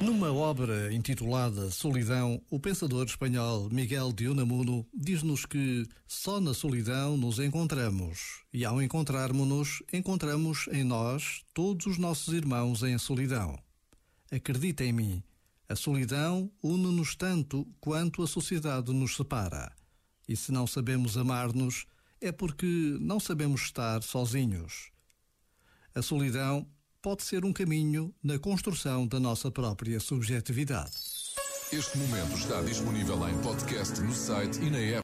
Numa obra intitulada Solidão, o pensador espanhol Miguel de Unamuno diz-nos que só na solidão nos encontramos e ao encontrarmos-nos, encontramos em nós todos os nossos irmãos em solidão. Acredita em mim, a solidão une-nos tanto quanto a sociedade nos separa. E se não sabemos amar-nos, é porque não sabemos estar sozinhos. A solidão pode ser um caminho na construção da nossa própria subjetividade. Este momento está disponível em podcast no site e na app.